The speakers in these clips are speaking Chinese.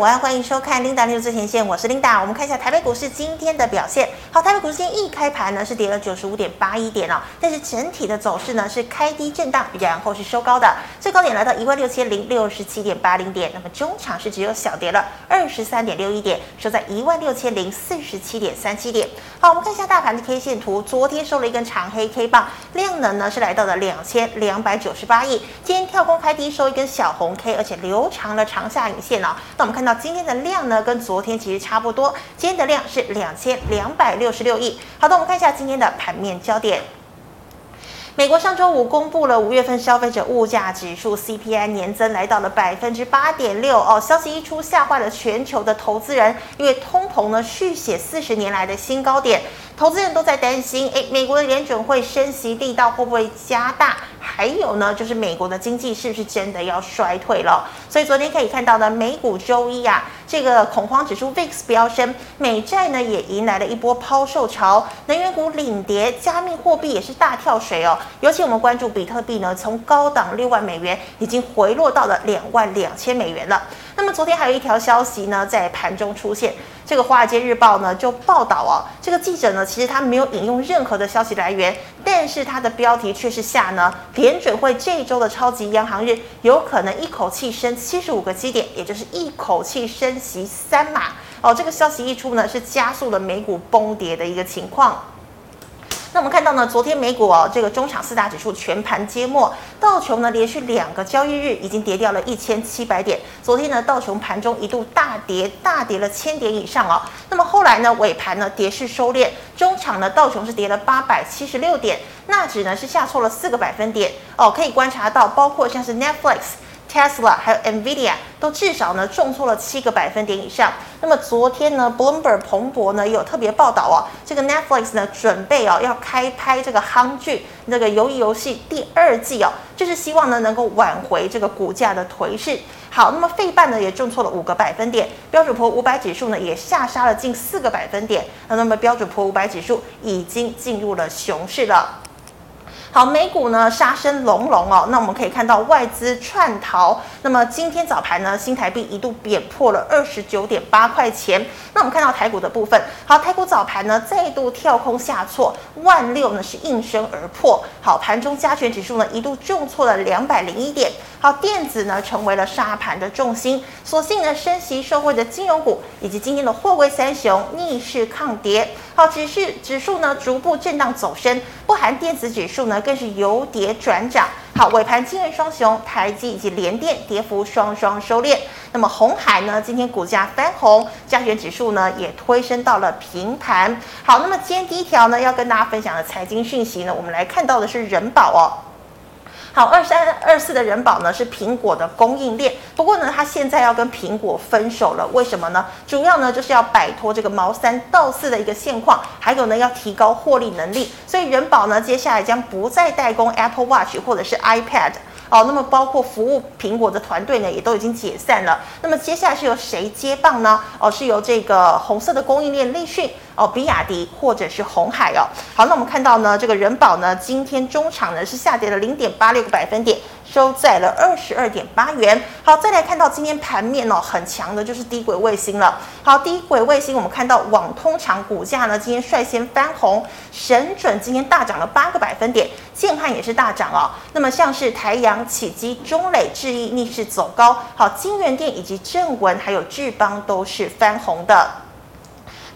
午安，欢迎收看 Linda 六最前线，我是 Linda。我们看一下台北股市今天的表现。好，台北股市今天一开盘呢是跌了九十五点八一点哦，但是整体的走势呢是开低震荡，然后是收高的，最高点来到一万六千零六十七点八零点。那么中场是只有小跌了二十三点六一点，收在一万六千零四十七点三七点。好，我们看一下大盘的 K 线图，昨天收了一根长黑 K 棒，量能呢是来到了两千两百九十八亿。今天跳空开低收一根小红 K，而且留长了长下影线哦。那我们看到今天的量呢，跟昨天其实差不多。今天的量是两千两百六十六亿。好的，我们看一下今天的盘面焦点。美国上周五公布了五月份消费者物价指数 CPI 年增来到了百分之八点六哦。消息一出，吓坏了全球的投资人，因为通膨呢续写四十年来的新高点，投资人都在担心，诶，美国的联准会升息力道会不会加大？还有呢，就是美国的经济是不是真的要衰退了？所以昨天可以看到呢，美股周一啊，这个恐慌指数 VIX 飙升，美债呢也迎来了一波抛售潮，能源股领跌，加密货币也是大跳水哦。尤其我们关注比特币呢，从高档六万美元已经回落到了两万两千美元了。那么昨天还有一条消息呢，在盘中出现。这个《华尔街日报》呢就报道哦，这个记者呢其实他没有引用任何的消息来源，但是他的标题却是下呢，联准会这一周的超级央行日有可能一口气升七十五个基点，也就是一口气升息三码哦。这个消息一出呢，是加速了美股崩跌的一个情况。那我们看到呢，昨天美股哦，这个中场四大指数全盘皆墨，道琼呢连续两个交易日已经跌掉了一千七百点。昨天呢，道琼盘中一度大跌，大跌了千点以上哦。那么后来呢，尾盘呢跌势收敛，中场呢道琼是跌了八百七十六点，纳指呢是下挫了四个百分点哦。可以观察到，包括像是 Netflix。Tesla 还有 Nvidia 都至少呢重挫了七个百分点以上。那么昨天呢，Bloomberg 彭博呢有特别报道哦，这个 Netflix 呢准备哦要开拍这个夯剧那个鱿鱼游戏第二季哦，就是希望呢能够挽回这个股价的颓势。好，那么费半呢也重挫了五个百分点，标准普五百指数呢也下杀了近四个百分点。那么标准普五百指数已经进入了熊市了。好，美股呢杀声隆隆哦，那我们可以看到外资串逃。那么今天早盘呢，新台币一度贬破了二十九点八块钱。那我们看到台股的部分，好，台股早盘呢再度跳空下挫，万六呢是应声而破。好，盘中加权指数呢一度重挫了两百零一点。好，电子呢成为了沙盘的重心，所幸呢升息受惠的金融股以及今天的货柜三雄逆势抗跌。好，指数指数呢逐步震荡走升，不含电子指数呢。更是由跌转涨，好，尾盘金元双雄台积以及联电跌幅双双收敛。那么红海呢，今天股价翻红，加权指数呢也推升到了平盘。好，那么今天第一条呢要跟大家分享的财经讯息呢，我们来看到的是人保哦。好，二三二四的人保呢是苹果的供应链，不过呢，它现在要跟苹果分手了，为什么呢？主要呢就是要摆脱这个毛三到四的一个现况，还有呢要提高获利能力，所以人保呢接下来将不再代工 Apple Watch 或者是 iPad。哦，那么包括服务苹果的团队呢，也都已经解散了。那么接下来是由谁接棒呢？哦，是由这个红色的供应链立讯哦，比亚迪或者是红海哦。好，那我们看到呢，这个人保呢，今天中场呢是下跌了零点八六个百分点。收在了二十二点八元。好，再来看到今天盘面哦，很强的就是低轨卫星了。好，低轨卫星我们看到网通厂股价呢今天率先翻红，神准今天大涨了八个百分点，建汉也是大涨哦。那么像是台阳、启基、中磊、智毅逆势走高。好，金元电以及正文还有智邦都是翻红的。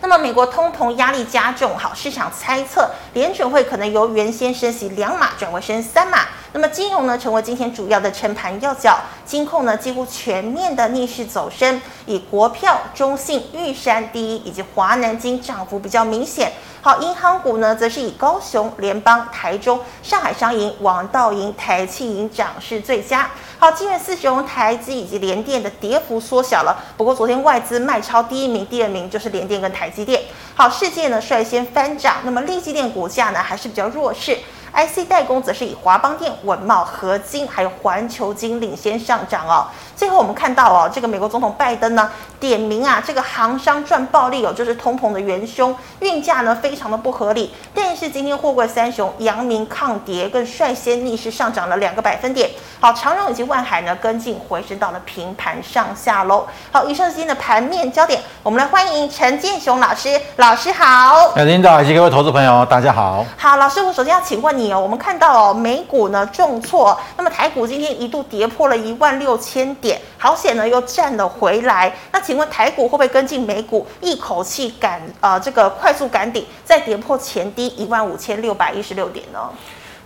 那么美国通膨压力加重，好，市场猜测联准会可能由原先升息两码转为升三码。那么金融呢，成为今天主要的撑盘要角，金控呢几乎全面的逆势走升，以国票、中信、玉山第一以及华南金涨幅比较明显。好，银行股呢，则是以高雄、联邦、台中、上海商银、王道银、台企银涨势最佳。好，金元四雄、台积以及联电的跌幅缩小了。不过昨天外资卖超第一名、第二名就是联电跟台积电。好，世界呢率先翻涨，那么力积电股价呢还是比较弱势。IC 代工则是以华邦电、文茂、合金还有环球金领先上涨哦。最后我们看到哦，这个美国总统拜登呢点名啊，这个航商赚暴利哦，就是通膨的元凶，运价呢非常的不合理。但是今天货柜三雄阳明抗跌，更率先逆势上涨了两个百分点。好，长荣以及万海呢跟进回升到了平盘上下喽。好，以上是今天的盘面焦点，我们来欢迎陈建雄老师，老师好。哎，领导以及各位投资朋友，大家好。好，老师，我首先要请问你哦，我们看到哦，美股呢重挫，那么台股今天一度跌破了一万六千点，好险呢又站了回来。那请问台股会不会跟进美股，一口气赶呃这个快速赶顶，再跌破前低一万五千六百一十六点呢？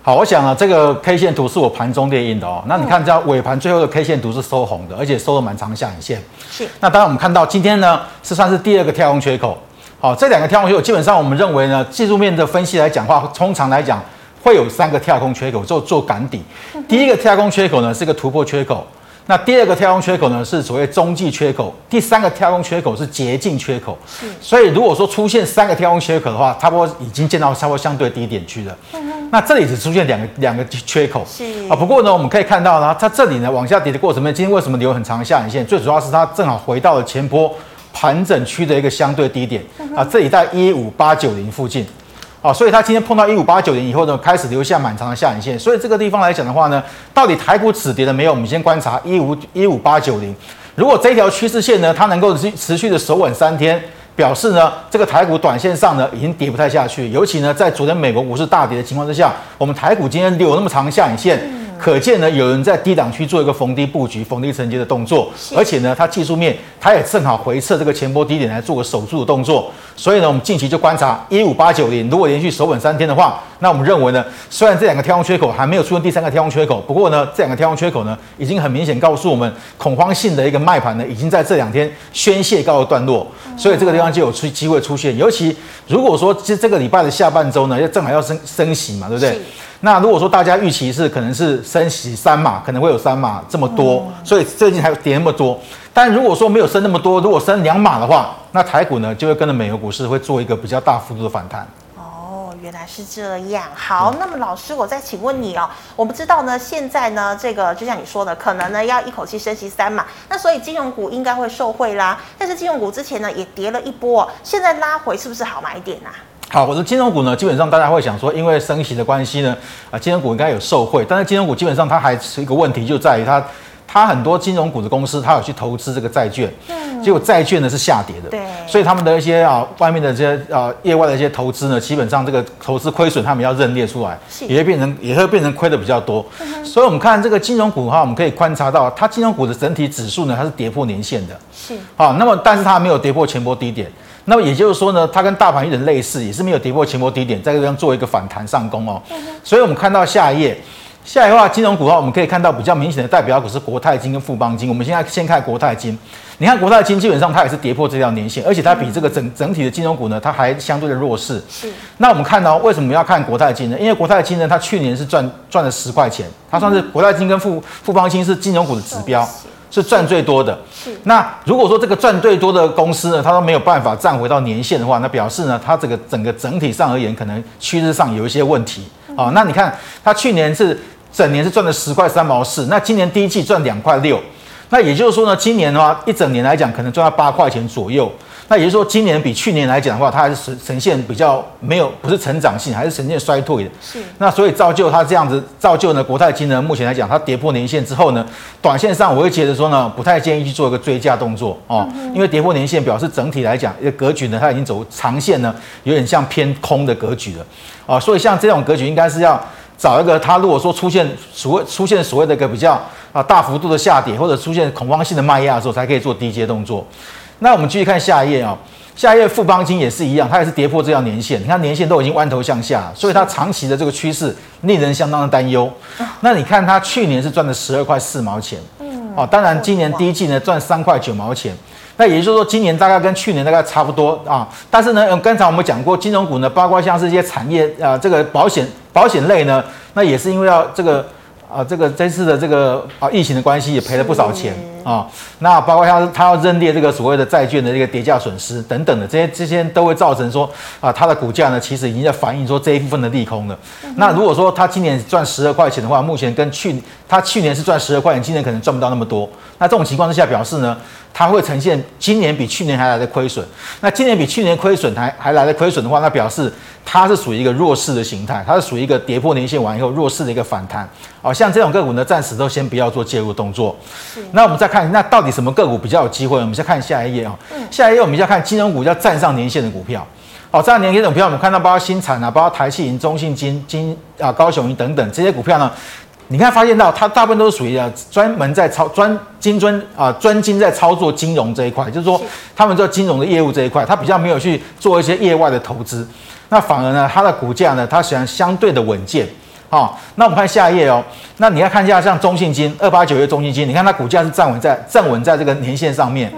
好，我想啊，这个 K 线图是我盘中列印的哦。那你看，这尾盘最后的 K 线图是收红的，而且收了蛮长的下影线。是。那当然，我们看到今天呢，是算是第二个跳空缺口。好，这两个跳空缺口，基本上我们认为呢，技术面的分析来讲的话，通常来讲会有三个跳空缺口做做赶底。第一个跳空缺口呢是个突破缺口。那第二个跳空缺口呢，是所谓中继缺口；第三个跳空缺口是捷径缺口。是，所以如果说出现三个跳空缺口的话，差不多已经见到差不多相对低点区了。嗯。那这里只出现两个两个缺口。是啊。不过呢，我们可以看到呢，它这里呢往下跌的过程中，今天为什么留很长的下影线？最主要是它正好回到了前波盘整区的一个相对低点。嗯、啊，这里在一五八九零附近。好，所以它今天碰到一五八九零以后呢，开始留下满长的下影线。所以这个地方来讲的话呢，到底台股止跌了没有？我们先观察一五一五八九零。如果这条趋势线呢，它能够持持续的守稳三天，表示呢，这个台股短线上呢已经跌不太下去。尤其呢，在昨天美国股市大跌的情况之下，我们台股今天留那么长的下影线。可见呢，有人在低档区做一个逢低布局、逢低承接的动作，而且呢，它技术面它也正好回撤这个前波低点来做个守住的动作。所以呢，我们近期就观察一五八九零，如果连续守稳三天的话，那我们认为呢，虽然这两个跳空缺口还没有出现第三个跳空缺口，不过呢，这两个跳空缺口呢，已经很明显告诉我们，恐慌性的一个卖盘呢，已经在这两天宣泄告一段落。所以这个地方就有出机会出现。尤其如果说这这个礼拜的下半周呢，要正好要升升息嘛，对不对？那如果说大家预期是可能是升息三码，可能会有三码这么多，所以最近还有跌那么多。但如果说没有升那么多，如果升两码的话，那台股呢就会跟着美国股市会做一个比较大幅度的反弹。哦，原来是这样。好，那么老师，我再请问你哦，我们知道呢，现在呢这个就像你说的，可能呢要一口气升息三码，那所以金融股应该会受惠啦。但是金融股之前呢也跌了一波，现在拉回是不是好买点啊？好，我的金融股呢，基本上大家会想说，因为升息的关系呢，啊，金融股应该有受惠。但是金融股基本上它还是一个问题，就在于它，它很多金融股的公司，它有去投资这个债券，嗯，结果债券呢是下跌的，对，所以他们的一些啊，外面的这些啊，业外的一些投资呢，基本上这个投资亏损，他们要认列出来，也会变成也会变成亏的比较多。嗯、所以，我们看这个金融股哈，我们可以观察到，它金融股的整体指数呢，它是跌破年线的，是，好，那么但是它没有跌破前波低点。那么也就是说呢，它跟大盘有点类似，也是没有跌破前波低点，在这个地方做一个反弹上攻哦。所以我们看到下一页，下一话，金融股的话，我们可以看到比较明显的代表股是国泰金跟富邦金。我们现在先看国泰金，你看国泰金基本上它也是跌破这条年线，而且它比这个整整体的金融股呢，它还相对的弱势。是。那我们看到为什么要看国泰金呢？因为国泰金呢，它去年是赚赚了十块钱，它算是国泰金跟富富邦金是金融股的指标。是赚最多的。是。那如果说这个赚最多的公司呢，它都没有办法站回到年限的话，那表示呢，它这个整个整体上而言，可能趋势上有一些问题啊。那你看，它去年是整年是赚了十块三毛四，那今年第一季赚两块六，那也就是说呢，今年的话一整年来讲，可能赚到八块钱左右。那也就是说，今年比去年来讲的话，它还是呈呈现比较没有，不是成长性，还是呈现衰退的。是。那所以造就它这样子，造就呢，国泰金呢，目前来讲，它跌破年线之后呢，短线上我会觉得说呢，不太建议去做一个追加动作哦，因为跌破年线表示整体来讲，一个格局呢，它已经走长线呢，有点像偏空的格局了啊。所以像这种格局，应该是要找一个它如果说出现所谓出现所谓的一个比较啊大幅度的下跌，或者出现恐慌性的卖压的时候，才可以做低阶动作。那我们继续看下一页啊，下一页富邦金也是一样，它也是跌破这条年线。你看年线都已经弯头向下，所以它长期的这个趋势令人相当的担忧。那你看它去年是赚了十二块四毛钱，嗯，哦，当然今年第一季呢赚三块九毛钱，那也就是说今年大概跟去年大概差不多啊。但是呢，刚才我们讲过金融股呢，包括像是一些产业啊，这个保险保险类呢，那也是因为要这个啊，这个这次的这个啊疫情的关系也赔了不少钱。啊，那包括他他要认列这个所谓的债券的这个跌价损失等等的这些这些都会造成说啊，它的股价呢其实已经在反映说这一部分的利空了。嗯、那如果说他今年赚十二块钱的话，目前跟去他去年是赚十二块钱，今年可能赚不到那么多。那这种情况之下表示呢，它会呈现今年比去年还来的亏损。那今年比去年亏损还还来的亏损的话，那表示它是属于一个弱势的形态，它是属于一个跌破年线完以后弱势的一个反弹。好像这种个股呢，暂时都先不要做介入动作。那我们再看，那到底什么个股比较有机会？我们先看下一页啊。嗯。下一页我们要看金融股要站上年线的股票。好，站上年线的股票，我们看到包括新产啊，包括台企银、中信金、金啊、高雄银等等这些股票呢。你看，发现到它大部分都是属于啊，专门在操专精专啊专精在操作金融这一块，就是说他们做金融的业务这一块，它比较没有去做一些业外的投资，那反而呢，它的股价呢，它实际上相对的稳健。好，那我们看下一页哦，那你要看一下像中信金二八九月中信金，你看它股价是站稳在站稳在这个年线上面，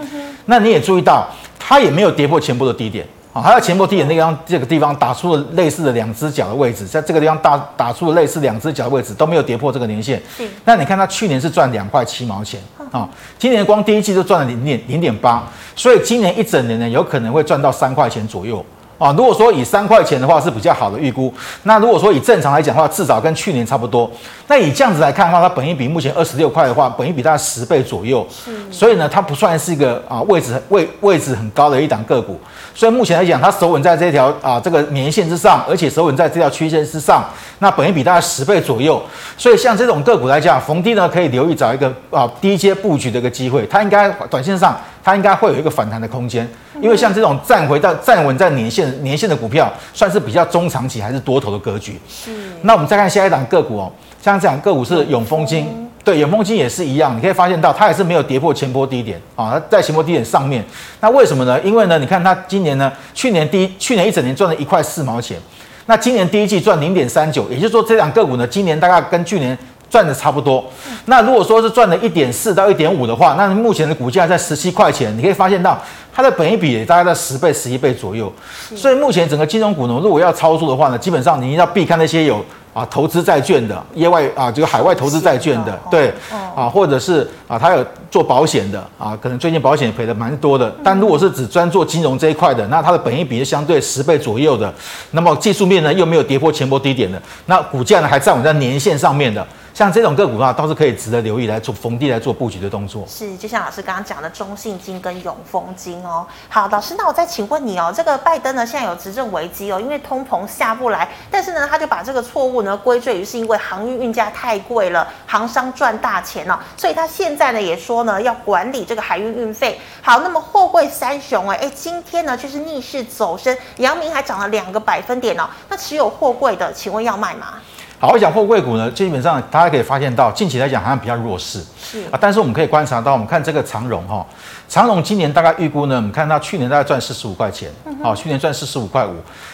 那你也注意到它也没有跌破前波的低点。啊，还有前波低点那个方这个地方打出了类似的两只脚的位置，在这个地方打打出了类似两只脚的位置都没有跌破这个年线。那你看它去年是赚两块七毛钱啊，今年光第一季就赚了零点零点八，所以今年一整年呢有可能会赚到三块钱左右。啊，如果说以三块钱的话是比较好的预估，那如果说以正常来讲的话，至少跟去年差不多。那以这样子来看的话，它本益比目前二十六块的话，本益比大概十倍左右。所以呢，它不算是一个啊位置位位置很高的一档个股。所以目前来讲，它守稳在这条啊这个年线之上，而且守稳在这条区间之上，那本益比大概十倍左右。所以像这种个股来讲，逢低呢可以留意找一个啊低阶布局的一个机会，它应该短线上它应该会有一个反弹的空间。因为像这种站回到站稳在年线年线的股票，算是比较中长期还是多头的格局。是。那我们再看下一档个股哦，像这档个股是永丰金，嗯、对，永丰金也是一样，你可以发现到它也是没有跌破前波低点啊，它在前波低点上面。那为什么呢？因为呢，你看它今年呢，去年第一去年一整年赚了一块四毛钱，那今年第一季赚零点三九，也就是说这两个股呢，今年大概跟去年。赚的差不多，那如果说是赚了一点四到一点五的话，那目前的股价在十七块钱，你可以发现到它的本益比也大概在十倍、十一倍左右。所以目前整个金融股呢，如果要操作的话呢，基本上你要避开那些有啊投资债券的、业外啊这个海外投资债券的，对啊，或者是啊他有做保险的啊，可能最近保险赔的蛮多的。但如果是只专做金融这一块的，那它的本益比是相对十倍左右的，那么技术面呢又没有跌破前波低点的，那股价呢还站稳在年线上面的。像这种个股的话，倒是可以值得留意来做逢低来做布局的动作。是，就像老师刚刚讲的中信金跟永丰金哦。好，老师，那我再请问你哦，这个拜登呢现在有执政危机哦，因为通膨下不来，但是呢他就把这个错误呢归罪于是因为航运运价太贵了，航商赚大钱哦，所以他现在呢也说呢要管理这个海运运费。好，那么货柜三雄哎哎，今天呢却是逆势走升，阳明还涨了两个百分点哦。那持有货柜的，请问要卖吗？好，我讲货柜股呢，基本上大家可以发现到，近期来讲好像比较弱势，是。啊，但是我们可以观察到，我们看这个长荣哈，长荣今年大概预估呢，我们看它去年大概赚四十五块钱，好，去年赚四十五块五，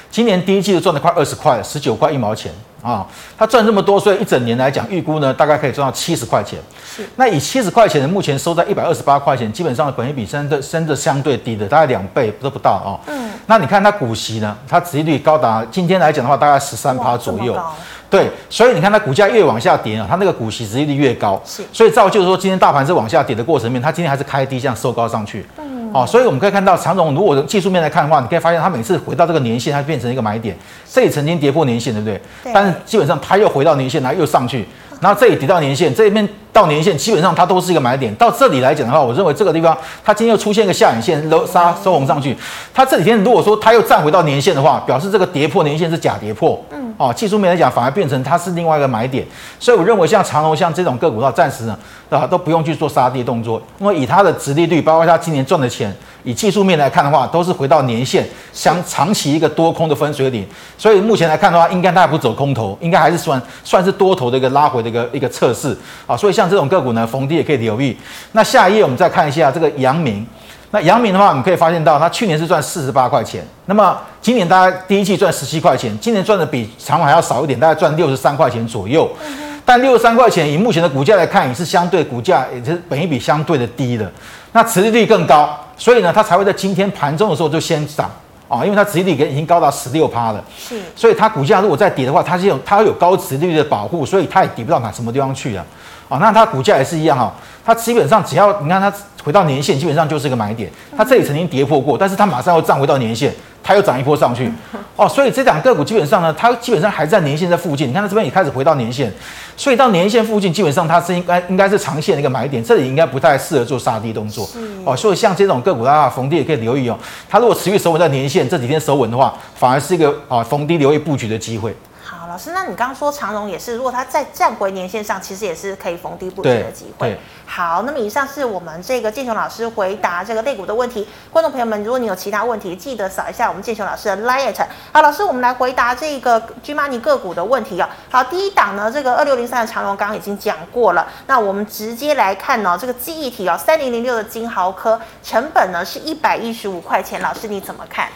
今年第一季就赚了快二十块，十九块一毛钱啊，他赚这么多，所以一整年来讲预估呢，大概可以赚到七十块钱，是，那以七十块钱的目前收在一百二十八块钱，基本上本益比升的升的相对低的，大概两倍都不到啊，嗯，那你看它股息呢，它殖利率高达今天来讲的话，大概十三趴左右。对，所以你看它股价越往下跌啊，它那个股息殖利率越高，是，所以造就说今天大盘是往下跌的过程面，它今天还是开低这样收高上去，嗯，好，所以我们可以看到长荣如果技术面来看的话，你可以发现它每次回到这个年线，它变成一个买点，这里曾经跌破年线，对不对？对。但是基本上它又回到年线，然后又上去，然后这里跌到年线，这边。到年线基本上它都是一个买点，到这里来讲的话，我认为这个地方它今天又出现一个下影线，收杀收红上去。它这几天如果说它又站回到年线的话，表示这个跌破年线是假跌破。嗯，哦，技术面来讲反而变成它是另外一个买点。所以我认为像长隆像这种个股，它暂时呢啊都不用去做杀跌动作，因为以它的殖利率，包括它今年赚的钱，以技术面来看的话，都是回到年线，相长期一个多空的分水岭。所以目前来看的话，应该它也不走空头，应该还是算算是多头的一个拉回的一个一个测试啊。所以像。这种个股呢，逢低也可以留意。那下一页我们再看一下这个阳明。那阳明的话，我们可以发现到，它去年是赚四十八块钱，那么今年大概第一季赚十七块钱，今年赚的比长荣还要少一点，大概赚六十三块钱左右。但六十三块钱以目前的股价来看，也是相对股价也是本一比相对的低的。那持利率更高，所以呢，它才会在今天盘中的时候就先涨。啊，因为它殖利率已经高达十六趴了，是，所以它股价如果再跌的话，它是有它有高殖利率的保护，所以它也跌不到哪什么地方去啊。啊，那它股价也是一样哈，它基本上只要你看它回到年线，基本上就是一个买点。它这里曾经跌破过，但是它马上又涨回到年线，它又涨一波上去。哦，所以这两个股基本上呢，它基本上还在年线在附近。你看它这边也开始回到年线，所以到年线附近，基本上它是应该应该是长线的一个买点。这里应该不太适合做杀低动作。哦，所以像这种个股的话，逢低也可以留意哦。它如果持续守稳在年线，这几天守稳的话，反而是一个啊逢低留意布局的机会。老师，那你刚刚说长荣也是，如果它再站回年线上，其实也是可以逢低布局的机会。好，那么以上是我们这个建雄老师回答这个类股的问题。观众朋友们，如果你有其他问题，记得扫一下我们建雄老师的 LINE。好，老师，我们来回答这个 G Money 个股的问题哦。好，第一档呢，这个二六零三的长荣刚刚已经讲过了。那我们直接来看呢、哦，这个记忆体哦，三零零六的金豪科成本呢是一百一十五块钱。老师你怎么看？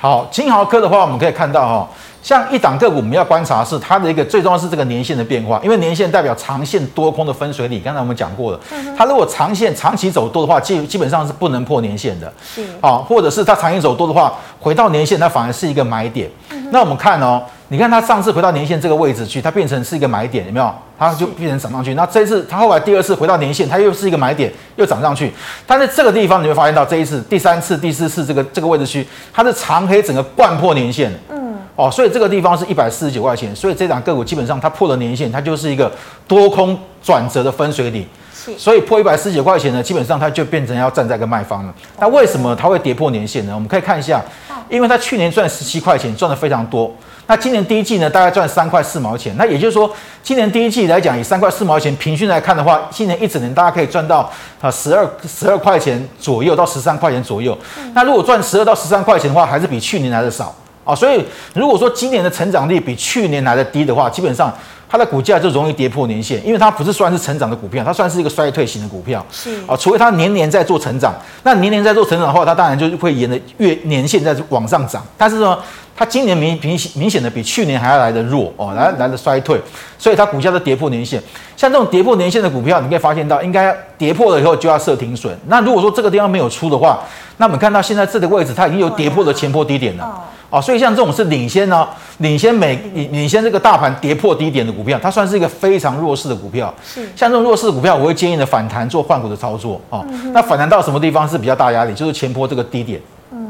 好，金豪科的话，我们可以看到哈、哦。像一档个股，我们要观察是它的一个最重要是这个年限的变化，因为年限代表长线多空的分水岭。刚才我们讲过了，它如果长线长期走多的话，基基本上是不能破年限的。是啊，或者是它长期走多的话，回到年限，它反而是一个买点。那我们看哦，你看它上次回到年线这个位置去，它变成是一个买点，有没有？它就变成涨上去。那这一次它后来第二次回到年线，它又是一个买点，又涨上去。但是这个地方你会发现到这一次、第三次、第四次这个这个位置区，它是长黑整个贯破年线。嗯哦，所以这个地方是一百四十九块钱，所以这档个股基本上它破了年线，它就是一个多空转折的分水岭。是，所以破一百四十九块钱呢，基本上它就变成要站在一个卖方了。那为什么它会跌破年线呢？我们可以看一下，因为它去年赚十七块钱，赚的非常多。那今年第一季呢，大概赚三块四毛钱。那也就是说，今年第一季来讲，以三块四毛钱平均来看的话，今年一整年大家可以赚到啊十二十二块钱左右到十三块钱左右。那如果赚十二到十三块钱的话，还是比去年来的少。啊，所以如果说今年的成长率比去年来的低的话，基本上它的股价就容易跌破年线，因为它不是算是成长的股票，它算是一个衰退型的股票。是啊，除非它年年在做成长，那年年在做成长的话，它当然就会沿着月年线在往上涨。但是呢，它今年明明明显的比去年还要来的弱哦，来来的衰退，所以它股价都跌破年线。像这种跌破年线的股票，你可以发现到，应该跌破了以后就要设停损。那如果说这个地方没有出的话，那我们看到现在这个位置，它已经有跌破了前波低点了。哦，所以像这种是领先呢、哦，领先美领领先这个大盘跌破低点的股票，它算是一个非常弱势的股票。是，像这种弱势的股票，我会建议呢反弹做换股的操作。哦，嗯、那反弹到什么地方是比较大压力？就是前波这个低点。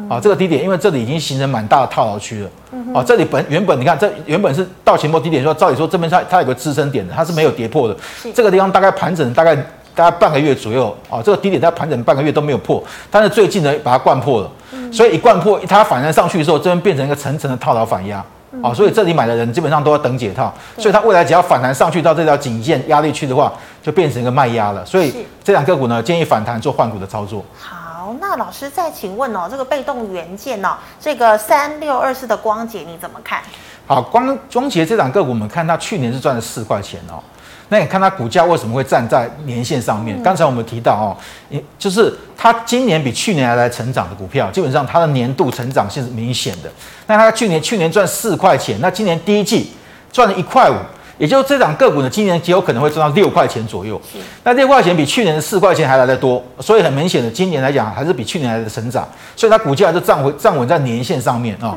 嗯，啊、哦，这个低点，因为这里已经形成蛮大的套牢区了。嗯，哦，这里本原本你看这原本是到前波低点说，照理说这边它它有个支撑点的，它是没有跌破的。是，这个地方大概盘整大概大概半个月左右。啊、哦，这个低点在盘整半个月都没有破，但是最近呢把它灌破了。所以一灌破，它反弹上去的时候，这边变成一个层层的套牢反压，啊，所以这里买的人基本上都要等解套，所以它未来只要反弹上去到这条颈线压力区的话，就变成一个卖压了。所以这两个股呢，建议反弹做换股的操作。好，那老师再请问哦，这个被动元件哦，这个三六二四的光頡你怎么看？好，光光洁这两个股，我们看它去年是赚了四块钱哦。那你看它股价为什么会站在年线上面？刚才我们提到哦，就是它今年比去年还来成长的股票，基本上它的年度成长性是明显的。那它去年去年赚四块钱，那今年第一季赚了一块五，也就是这档个股呢，今年极有可能会赚到六块钱左右。那六块钱比去年的四块钱还来得多，所以很明显的，今年来讲还是比去年来的成长，所以它股价就站回站稳在年线上面啊。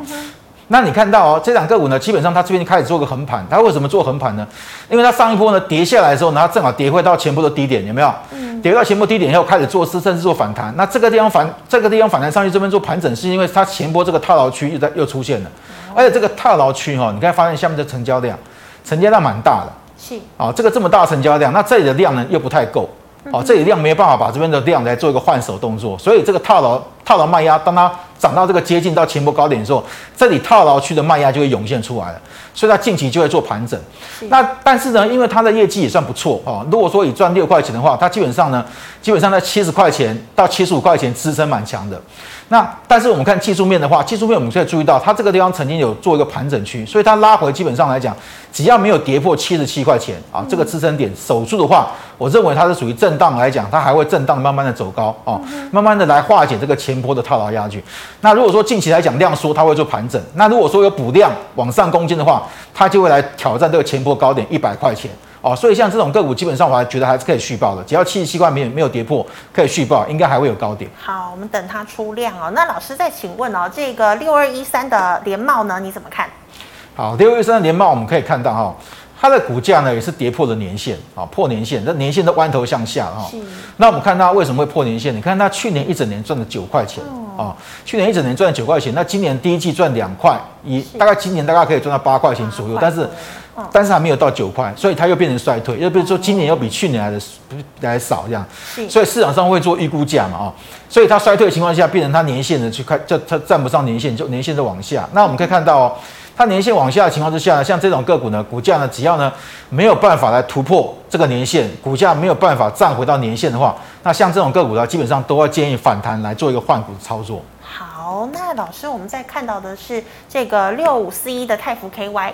那你看到哦，这两个股呢，基本上它这边开始做个横盘，它为什么做横盘呢？因为它上一波呢跌下来的时候，然后正好跌回到前波的低点，有没有？嗯。跌到前波低点以后开始做甚至，做反弹。那这个地方反这个地方反弹上去，这边做盘整，是因为它前波这个套牢区又在又出现了，而且这个套牢区哈，你可以发现下面的成交量，成交量蛮大的。是。啊，这个这么大成交量，那这里的量呢又不太够。哦，这里量没有办法把这边的量来做一个换手动作，所以这个套牢套牢卖压，当它涨到这个接近到前波高点的时候，这里套牢区的卖压就会涌现出来了，所以它近期就会做盘整。那但是呢，因为它的业绩也算不错哦，如果说以赚六块钱的话，它基本上呢，基本上在七十块钱到七十五块钱支撑蛮强的。那但是我们看技术面的话，技术面我们可以注意到，它这个地方曾经有做一个盘整区，所以它拉回基本上来讲，只要没有跌破七十七块钱啊，这个支撑点守住的话，我认为它是属于震荡来讲，它还会震荡慢慢的走高啊，慢慢的来化解这个前波的套牢压距。那如果说近期来讲量缩，它会做盘整；那如果说有补量往上攻坚的话，它就会来挑战这个前波高点一百块钱。哦，所以像这种个股，基本上我还觉得还是可以续报的，只要七十七块没有没有跌破，可以续报，应该还会有高点。好，我们等它出量哦。那老师再请问哦，这个六二一三的联茂呢，你怎么看？好，六二一三的联茂，我们可以看到哈、哦，它的股价呢也是跌破了年线啊、哦，破年线，那年线都弯头向下哈。那我们看它为什么会破年线？你看它去年一整年赚了九块钱。啊哦，去年一整年赚九块钱，那今年第一季赚两块，以大概今年大概可以赚到八块钱左右，但是，但是还没有到九块，所以它又变成衰退，又比如说今年又比去年来的来少这样，所以市场上会做预估价嘛，啊，所以它衰退的情况下，变成它年线的去看，就它站不上年线，就年线在往下。那我们可以看到哦。它年线往下的情况之下呢，像这种个股呢，股价呢，只要呢没有办法来突破这个年限，股价没有办法站回到年线的话，那像这种个股呢，基本上都要建议反弹来做一个换股的操作。好，那老师，我们在看到的是这个六五四一的泰福 KY。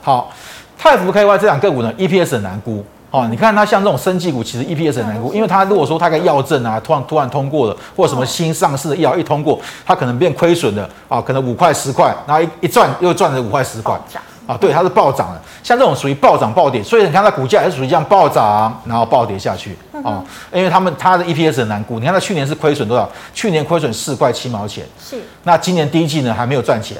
好，泰福 KY 这两个股呢，EPS 很难估。哦，你看它像这种生技股，其实 EPS 很难估，因为它如果说它个药证啊，突然突然通过了，或者什么新上市的药一通过，它可能变亏损的啊，可能五块十块，然后一一赚又赚了五块十块，啊，对，它是暴涨的，像这种属于暴涨暴跌，所以你看它股价也是属于这样暴涨，然后暴跌下去啊，因为他们它的 EPS 很难估，你看它去年是亏损多少？去年亏损四块七毛钱，是，那今年第一季呢还没有赚钱。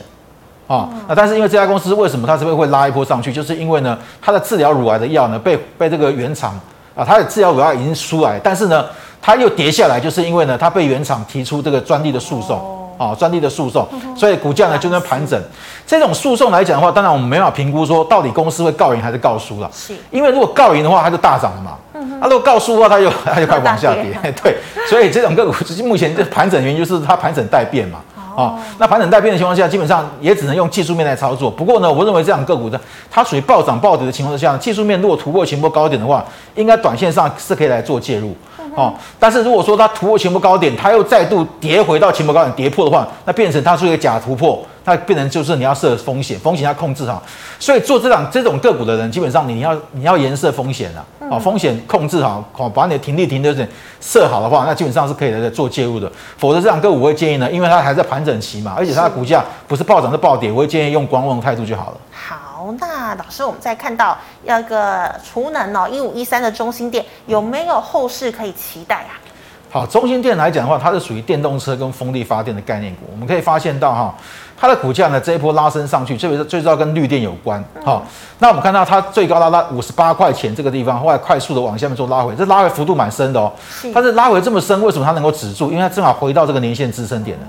啊，那但是因为这家公司为什么它这边会拉一波上去？就是因为呢，它的治疗乳癌的药呢被被这个原厂啊，它的治疗乳癌已经出来，但是呢，它又跌下来，就是因为呢，它被原厂提出这个专利的诉讼啊，专利的诉讼，所以股价呢就在盘整。这种诉讼来讲的话，当然我们没办法评估说到底公司会告赢还是告输了，是因为如果告赢的话，它就大涨了嘛，啊，如果告输的话，它就它就快往下跌，对，所以这种个股目前这盘整原因就是它盘整待变嘛。哦，那盘整待变的情况下，基本上也只能用技术面来操作。不过呢，我认为这样个股的它属于暴涨暴跌的情况之下，技术面如果突破前波高点的话，应该短线上是可以来做介入。哦，但是如果说它突破前波高点，它又再度跌回到前波高点跌破的话，那变成它是一个假突破。那变成就是你要设风险，风险要控制好，所以做这档这种个股的人，基本上你要你要严设风险啊，啊风险控制好，好把你的停利停利点设好的话，那基本上是可以来做介入的。否则这档个股我会建议呢，因为它还在盘整期嘛，而且它的股价不是暴涨是暴跌，我会建议用观望态度就好了。好，那老师我们再看到那个储能哦，一五一三的中兴电有没有后市可以期待啊？好，中兴电来讲的话，它是属于电动车跟风力发电的概念股，我们可以发现到哈。它的股价呢，这一波拉升上去，特别是最主要跟绿电有关。好、嗯，那我们看到它最高拉到五十八块钱这个地方，后来快速的往下面做拉回，这拉回幅度蛮深的哦。它是拉回这么深，为什么它能够止住？因为它正好回到这个年线支撑点了。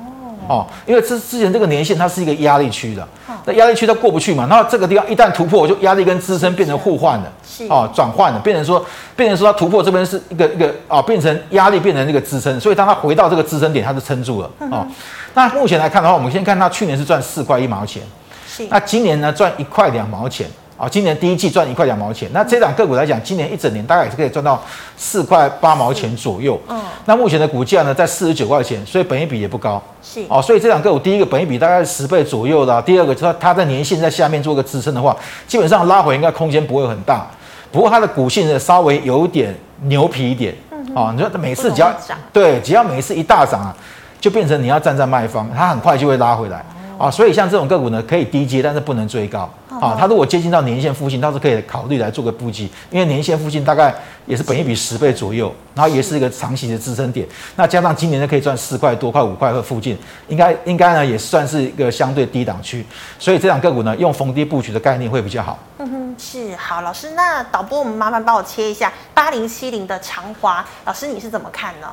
哦，因为之之前这个年线它是一个压力区的，那压力区它过不去嘛，那这个地方一旦突破，就压力跟支撑变成互换了，是哦，转换了，变成说，变成说它突破这边是一个一个啊、哦，变成压力变成这个支撑，所以当它回到这个支撑点，它就撑住了啊、哦。那目前来看的话，我们先看它去年是赚四块一毛钱，是，那今年呢赚一块两毛钱。啊，今年第一季赚一块两毛钱，那这档个股来讲，今年一整年大概也是可以赚到四块八毛钱左右。嗯，那目前的股价呢，在四十九块钱，所以本益比也不高。是哦，所以这档个股第一个本益比大概是十倍左右的，第二个它它在年线在下面做个支撑的话，基本上拉回应该空间不会很大。不过它的股性呢，稍微有点牛皮一点。嗯，哦，你说每次只要对，只要每次一大涨啊，就变成你要站在卖方，它很快就会拉回来。啊，所以像这种个股呢，可以低接，但是不能追高。啊，它如果接近到年线附近，倒是可以考虑来做个布局，因为年线附近大概也是本一比十倍左右，然后也是一个长期的支撑点。那加上今年呢，可以赚四块多块五块的附近，应该应该呢也算是一个相对低档区。所以这两个股呢，用逢低布局的概念会比较好。嗯哼，是好老师，那导播我们麻烦帮我切一下八零七零的长华，老师你是怎么看呢？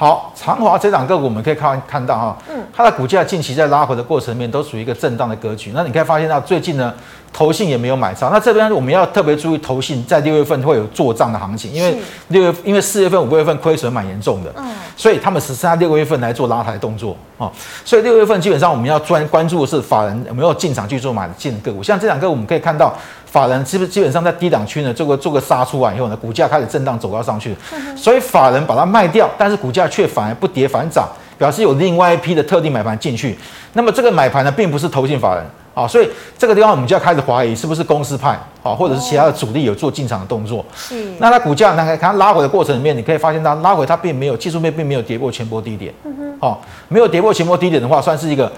好，长华这档个股我们可以看看到哈，嗯，它的股价近期在拉回的过程里面都属于一个震荡的格局。那你可以发现到最近呢，投信也没有买超。那这边我们要特别注意，投信在六月份会有做账的行情，因为六月因为四月份、五月份亏损蛮严重的，嗯，所以他们只剩下六个月份来做拉抬动作啊。所以六月份基本上我们要专关注的是法人有没有进场去做买进的个股。像这两个我们可以看到。法人基本基本上在低档区呢，做个做个杀出来以后呢，股价开始震荡走高上去，所以法人把它卖掉，但是股价却反而不跌反涨，表示有另外一批的特定买盘进去。那么这个买盘呢，并不是投信法人啊，所以这个地方我们就要开始怀疑是不是公司派啊，或者是其他的主力有做进场的动作。是。那它股价呢，看它拉回的过程里面，你可以发现它拉回它并没有技术面并没有跌破前波低点。嗯哼。哦，没有跌破前波低点的话，算是一个。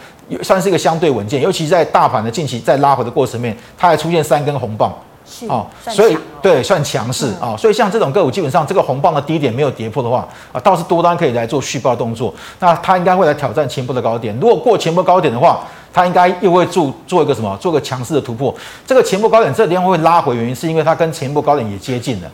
算是一个相对稳健，尤其在大盘的近期在拉回的过程面，它还出现三根红棒。哦，所以对算强势啊，所以像这种个股基本上这个红棒的低点没有跌破的话啊，倒是多单可以来做续报动作，那它应该会来挑战前波的高点，如果过前波高点的话，它应该又会做做一个什么？做个强势的突破，这个前波高点这个地方会拉回，原因是因为它跟前波高点也接近了。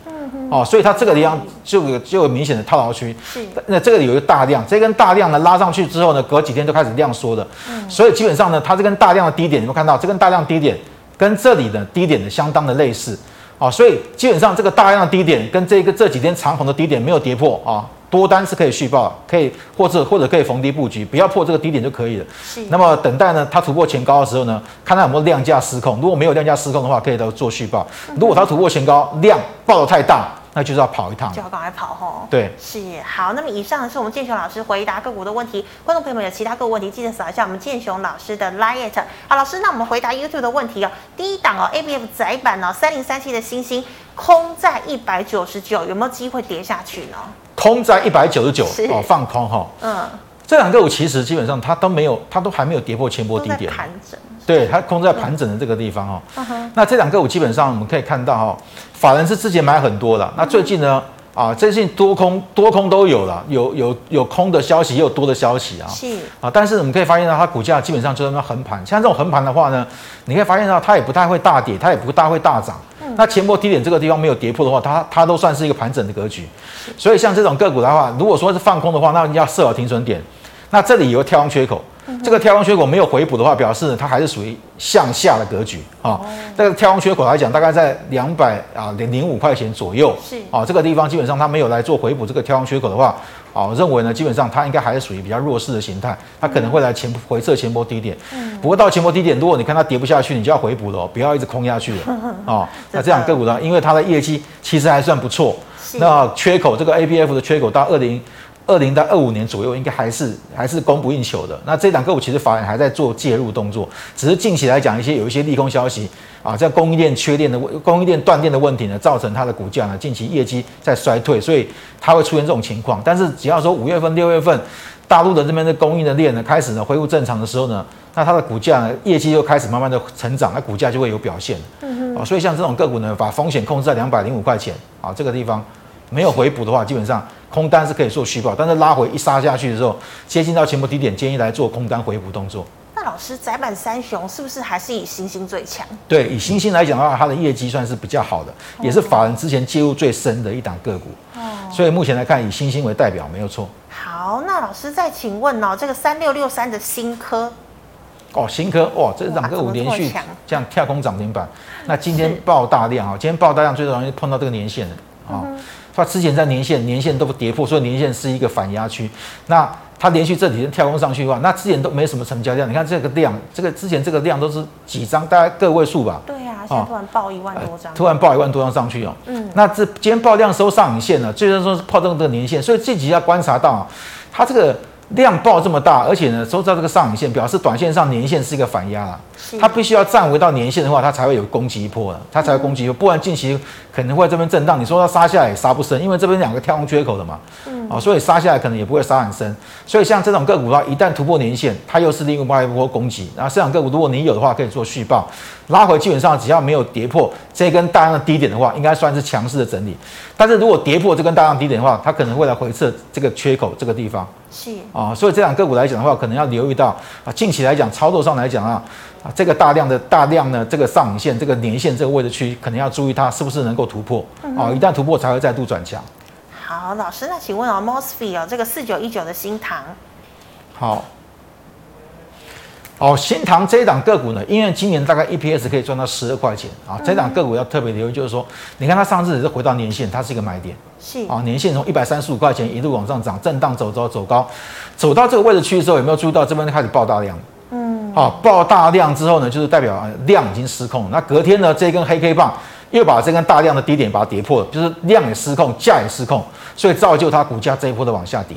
哦，所以它这个地方就有就有明显的套牢区。是。那这个里有一个大量，这根大量呢拉上去之后呢，隔几天就开始量缩的。嗯。所以基本上呢，它这根大量的低点，你们看到这根大量低点跟这里的低点的相当的类似。哦，所以基本上这个大量的低点跟这个这几天长红的低点没有跌破啊。多单是可以续报，可以或者或者可以逢低布局，不要破这个低点就可以了。是。那么等待呢，它突破前高的时候呢，看它有没有量价失控。如果没有量价失控的话，可以都做续报。如果它突破前高，量爆的太大，那就是要跑一趟。就要赶快跑吼。对。是。好，那么以上是我们建雄老师回答个股的问题。观众朋友们有其他个股问题，记得扫一下我们建雄老师的 liet。好，老师，那我们回答 YouTube 的问题哦。第一档哦，ABF 窄板哦，三零三七的星星空在一百九十九，有没有机会跌下去呢？空在一百九十九哦，放空哈。嗯，这两个股其实基本上它都没有，它都还没有跌破前波低点。盘整。对，它控制在盘整的这个地方哦。嗯、那这两个股基本上我们可以看到哈，法人是之前买很多的，那最近呢、嗯、啊，最近多空多空都有了，有有有空的消息，也有多的消息啊。是。啊，但是我们可以发现到它股价基本上就在那横盘，像这种横盘的话呢，你可以发现到它也不太会大跌，它也不大会大涨。那前波低点这个地方没有跌破的话，它它都算是一个盘整的格局。所以像这种个股的话，如果说是放空的话，那你要设好停损点。那这里有个跳空缺口，这个跳空缺口没有回补的话，表示它还是属于向下的格局啊。这个跳空缺口来讲，大概在两百啊零零五块钱左右。是啊，这个地方基本上它没有来做回补这个跳空缺口的话。好，我认为呢，基本上它应该还是属于比较弱势的形态，它可能会来前回撤前波低点。嗯。不过到前波低点，如果你看它跌不下去，你就要回补了哦，不要一直空下去了。哦。那这样个股呢，因为它的业绩其实还算不错，那缺口这个 ABF 的缺口到二零。二零到二五年左右，应该还是还是供不应求的。那这档个股其实法人还在做介入动作，只是近期来讲，一些有一些利空消息啊，在供应链缺电的供应链断电的问题呢，造成它的股价呢近期业绩在衰退，所以它会出现这种情况。但是只要说五月份、六月份，大陆的这边的供应的链呢开始呢恢复正常的时候呢，那它的股价呢业绩又开始慢慢的成长，那股价就会有表现。嗯嗯。啊，所以像这种个股呢，把风险控制在两百零五块钱啊这个地方。没有回补的话，基本上空单是可以做续抱，但是拉回一杀下去的时候，接近到前波低点，建议来做空单回补动作。那老师，窄板三雄是不是还是以星星最强？对，以星星来讲的话，它的业绩算是比较好的，也是法人之前介入最深的一档个股。哦。所以目前来看，以星星为代表没有错。好，那老师再请问哦，这个三六六三的新科。哦，新科哇，这两个五连续这样跳空涨停板，那今天爆大量啊，今天爆大量最容易碰到这个年限的啊。嗯它之前在年线，年线都不跌破，所以年线是一个反压区。那它连续这几天跳空上去的话，那之前都没什么成交量。你看这个量，这个之前这个量都是几张，大概个位数吧。对呀、啊，现在突然爆一万多张、哦，突然爆一万多张上去哦。嗯，那这今天爆量收上影线了，最终说是破这个年线，所以这几要观察到啊它这个。量爆这么大，而且呢，收到这个上影线，表示短线上年线是一个反压了。它必须要站回到年线的话，它才会有攻击一波了，它才会攻击一波，不然近期可能会这边震荡。你说它杀下来也杀不深，因为这边两个跳空缺口的嘛，嗯，啊，所以杀下来可能也不会杀很深。所以像这种个股的话，一旦突破年线，它又是另外一波攻击。然后这种个股，如果你有的话，可以做续报，拉回基本上只要没有跌破这根大量的低点的话，应该算是强势的整理。但是如果跌破这根大量低点的话，它可能会来回撤这个缺口这个地方。是啊，所以这两个股来讲的话，可能要留意到啊，近期来讲操作上来讲啊，啊这个大量的大量呢，这个上影线、这个年线这个位置区，可能要注意它是不是能够突破啊，一旦突破才会再度转强。好，老师，那请问啊，Mosfet 哦，这个四九一九的新唐，好。哦，新塘这一档个股呢，因为今年大概 EPS 可以赚到十二块钱啊，这档个股要特别留意，就是说，你看它上次也是回到年线，它是一个买点，是啊，年线从一百三十五块钱一路往上涨，震荡走走走高，走到这个位置区的时候，有没有注意到这边开始爆大量？嗯，啊，爆大量之后呢，就是代表量已经失控，那隔天呢，这根黑 K 棒又把这根大量的低点把它跌破了，就是量也失控，价也失控，所以造就它股价这一波的往下跌。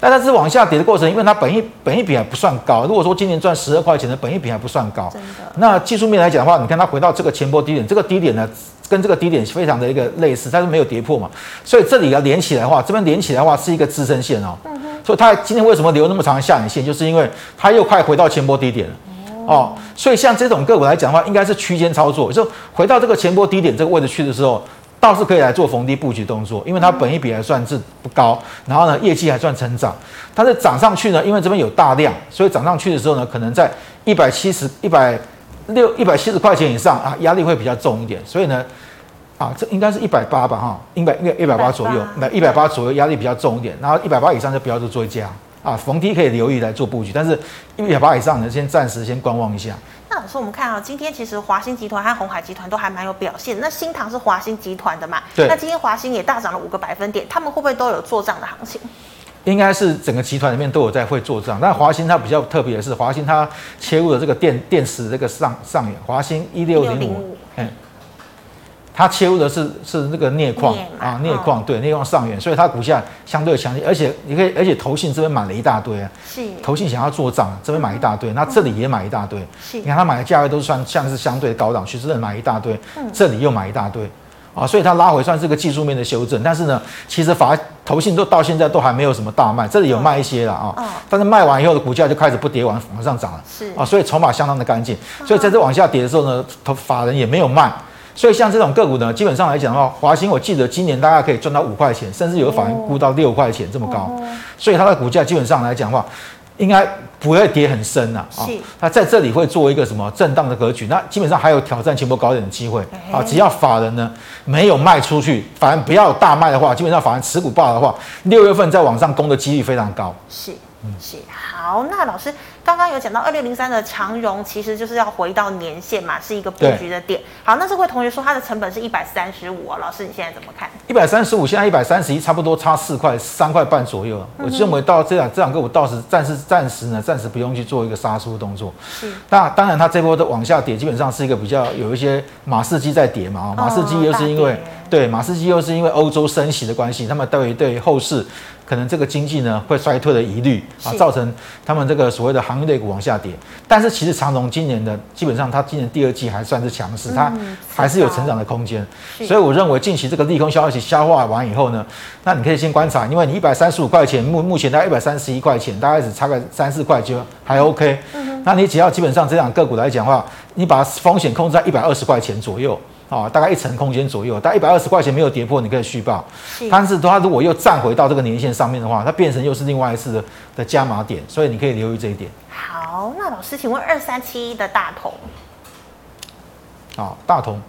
但它是往下跌的过程，因为它本一本一比还不算高。如果说今年赚十二块钱的本一比还不算高。那技术面来讲的话，你看它回到这个前波低点，这个低点呢，跟这个低点非常的一个类似，但是没有跌破嘛。所以这里要连起来的话，这边连起来的话是一个支撑线哦。嗯。所以它今天为什么留那么长的下影线，就是因为它又快回到前波低点了。哦，所以像这种个股来讲的话，应该是区间操作，就回到这个前波低点这个位置去的时候，倒是可以来做逢低布局动作，因为它本一比还算是不高，然后呢业绩还算成长，但是涨上去呢，因为这边有大量，所以涨上去的时候呢，可能在一百七十、一百六、一百七十块钱以上啊，压力会比较重一点，所以呢，啊，这应该是一百八吧，哈，应该应该一百八左右，那一百八左右压力比较重一点，然后一百八以上就不要做追加。啊，逢低可以留意来做布局，但是一百八以上呢先暂时先观望一下。那老师，我们看啊，今天其实华兴集团和鸿海集团都还蛮有表现。那新唐是华兴集团的嘛？对。那今天华兴也大涨了五个百分点，他们会不会都有做账的行情？应该是整个集团里面都有在会做账，但华兴它比较特别的是，华兴它切入了这个电电池这个上上游，华兴一六零五，嗯。它切入的是是那个镍矿啊，镍矿对，镍矿上缘，所以它股价相对强劲，而且你可以，而且投信这边买了一大堆啊，是。投信想要做账，这边买一大堆，那这里也买一大堆，是，你看它买的价位都算像是相对高档区，其实买一大堆，这里又买一大堆，啊，所以它拉回算是个技术面的修正，但是呢，其实法投信都到现在都还没有什么大卖，这里有卖一些了啊，但是卖完以后的股价就开始不跌往往上涨了，是。啊，所以筹码相当的干净，所以在这往下跌的时候呢，投法人也没有卖。所以像这种个股呢，基本上来讲的话，华兴我记得今年大概可以赚到五块钱，甚至有的法人估到六块钱这么高，所以它的股价基本上来讲的话，应该不会跌很深啊。啊，它在这里会做一个什么震荡的格局，那基本上还有挑战前波高点的机会啊。只要法人呢没有卖出去，法人不要大卖的话，基本上法人持股爆的话，六月份再往上攻的几率非常高。是，嗯，是。好，那老师。刚刚有讲到二六零三的长荣，其实就是要回到年线嘛，是一个布局的点。好，那这位同学说他的成本是一百三十五啊，老师你现在怎么看？一百三十五，现在一百三十一，差不多差四块三块半左右。嗯、我认为到这两这两个，我倒是暂时暂时呢，暂时不用去做一个杀出动作。是，那当然它这波的往下跌，基本上是一个比较有一些马士基在跌嘛，马士基又是因为、哦、对马士基又是因为欧洲升息的关系，他们对于对后市。可能这个经济呢会衰退的疑虑啊，造成他们这个所谓的航运类股往下跌。但是其实长荣今年的基本上，它今年第二季还算是强势，它还是有成长的空间。所以我认为近期这个利空消息消化完以后呢，那你可以先观察，因为你一百三十五块钱目目前大概一百三十一块钱，大概只差个三四块就还 OK。那你只要基本上这两个股来讲的话，你把风险控制在一百二十块钱左右。啊，大概一层空间左右，大概一百二十块钱没有跌破，你可以续报。是，但是它如果又站回到这个年线上面的话，它变成又是另外一次的的加码点，所以你可以留意这一点。好，那老师，请问二三七一的大同，好，大同，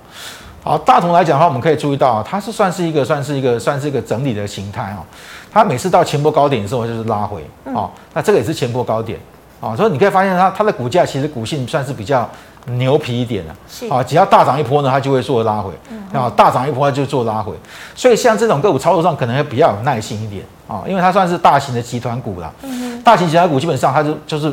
好，大同来讲的话，我们可以注意到啊，它是算是一个算是一个算是一个整理的形态哦，它每次到前波高点的时候就是拉回，啊，那这个也是前波高点，啊，所以你可以发现它它的股价其实股性算是比较。牛皮一点的啊，只要大涨一波呢，它就会做拉回，啊，大涨一波它就做拉回，所以像这种个股操作上可能会比较有耐心一点。啊，因为它算是大型的集团股啦，大型集团股基本上它就就是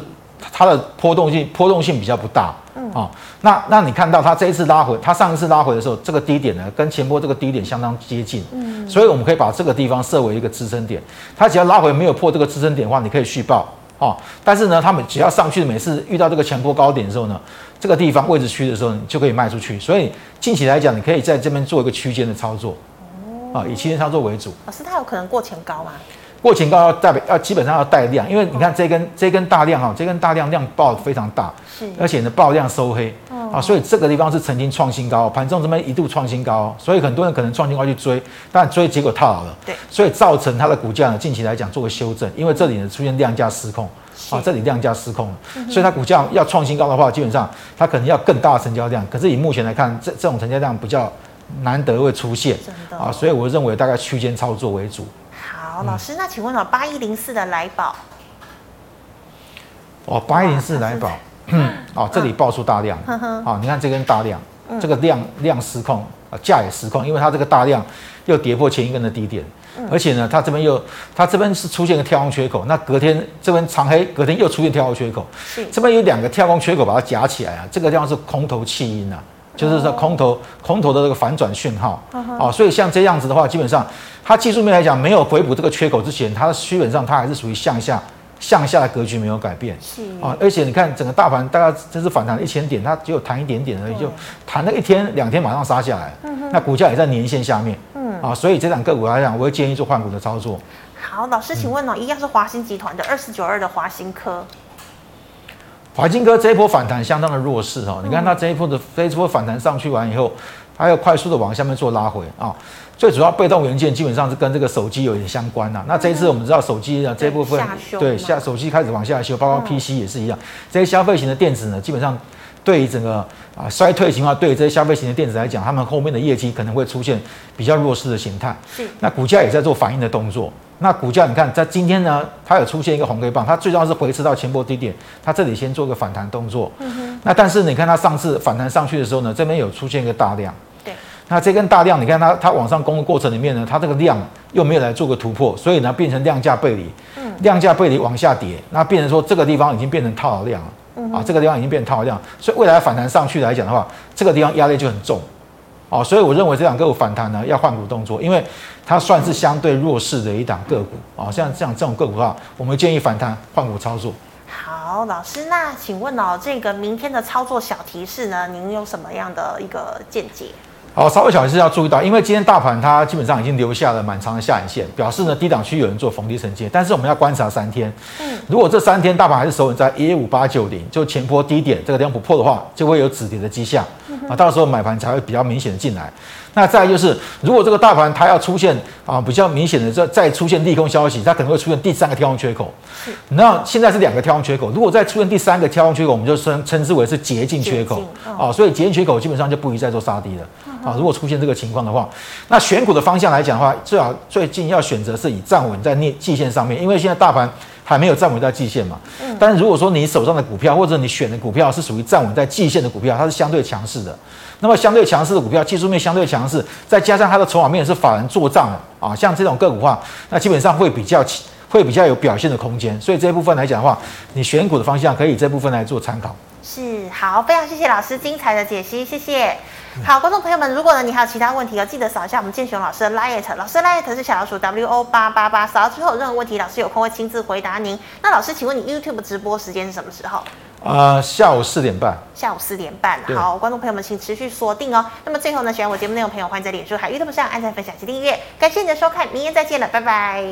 它的波动性波动性比较不大。啊，那那你看到它这一次拉回，它上一次拉回的时候，这个低点呢跟前波这个低点相当接近，所以我们可以把这个地方设为一个支撑点，它只要拉回没有破这个支撑点的话，你可以续报。哦，但是呢，他们只要上去，每次遇到这个前波高点的时候呢，这个地方位置区的时候，你就可以卖出去。所以近期来讲，你可以在这边做一个区间的操作，啊，以区间操作为主。老师，它有可能过前高吗？过前高要代表要基本上要带量，因为你看这根这根大量哈，这根大量量爆非常大，是，而且呢爆量收黑，啊，所以这个地方是曾经创新高，盘中这边一度创新高，所以很多人可能创新高去追，但追结果套牢了，对，所以造成它的股价呢近期来讲做个修正，因为这里呢出现量价失控，啊，这里量价失控了，所以它股价要创新高的话，基本上它可能要更大的成交量，可是以目前来看，这这种成交量比较难得会出现，啊，所以我认为大概区间操作为主。好，老师，那请问了，八一零四的来宝，哦，八一零四来宝，哦，这里爆出大量，好，你看这根大量，这个量量失控，啊，价也失控，因为它这个大量又跌破前一根的低点，而且呢，它这边又，它这边是出现个跳空缺口，那隔天这边长黑，隔天又出现跳空缺口，这边有两个跳空缺口把它夹起来啊，这个地方是空头弃阴啊。就是说空头空头的这个反转讯号。啊，所以像这样子的话，基本上它技术面来讲没有回补这个缺口之前，它基本上它还是属于向下向下的格局没有改变。是。啊，而且你看整个大盘大概这是反弹一千点，它只有弹一点点而已，就弹了一天两天马上杀下来，那股价也在年线下面，嗯啊，所以这两个股来讲，我会建议做换股的操作。好，老师，请问哦，一样是华新集团的二四九二的华兴科。华金科这一波反弹相当的弱势哦，你看它这一波的这一波反弹上去完以后，它要快速的往下面做拉回啊。最主要被动元件基本上是跟这个手机有点相关呐。那这一次我们知道手机呢这一部分对下手机开始往下修，包括 PC 也是一样，这些消费型的电子呢，基本上对于整个啊衰退情况，对于这些消费型的电子来讲，他们后面的业绩可能会出现比较弱势的形态。是，那股价也在做反应的动作。那股价你看在今天呢，它有出现一个红 K 棒，它最重要是回撤到前波低点，它这里先做个反弹动作。嗯哼。那但是你看它上次反弹上去的时候呢，这边有出现一个大量。那这根大量，你看它它往上攻的过程里面呢，它这个量又没有来做个突破，所以呢变成量价背离，嗯，量价背离往下跌，那变成说这个地方已经变成套牢量了，嗯、啊，这个地方已经变成套牢量，所以未来反弹上去来讲的话，这个地方压力就很重，哦，所以我认为这两个股反弹呢要换股动作，因为它算是相对弱势的一档个股，啊，像这样这种个股的话，我们建议反弹换股操作。好，老师，那请问哦，这个明天的操作小提示呢，您有什么样的一个见解？好，稍微小心是要注意到，因为今天大盘它基本上已经留下了蛮长的下影线，表示呢低档区有人做逢低承接，但是我们要观察三天。嗯，如果这三天大盘还是守稳在一五八九零，就前波低点这个地方不破的话，就会有止跌的迹象。啊，到时候买盘才会比较明显的进来。那再就是，如果这个大盘它要出现啊比较明显的再再出现利空消息，它可能会出现第三个跳空缺口。那现在是两个跳空缺口，如果再出现第三个跳空缺口，我们就称称之为是捷径缺口。啊，所以捷径缺口基本上就不宜再做杀低了。啊，如果出现这个情况的话，那选股的方向来讲的话，最好最近要选择是以站稳在逆季线上面，因为现在大盘还没有站稳在季线嘛。嗯。但是如果说你手上的股票或者你选的股票是属于站稳在季线的股票，它是相对强势的。那么相对强势的股票，技术面相对强势，再加上它的筹码面是法人做账的啊，像这种个股的话，那基本上会比较会比较有表现的空间。所以这一部分来讲的话，你选股的方向可以这部分来做参考。是，好，非常谢谢老师精彩的解析，谢谢。好，观众朋友们，如果呢你还有其他问题，要记得扫一下我们建雄老师的 liet，老师的 LINE 是小老鼠 W O 八八八，扫到之后有任何问题，老师有空会亲自回答您。那老师，请问你 YouTube 直播时间是什么时候？呃，下午四点半。下午四点半，好，观众朋友们请持续锁定哦。那么最后呢，喜欢我节目内容的朋友，欢迎在脸书、还有 YouTube 上按赞、分享及订阅。感谢你的收看，明天再见了，拜拜。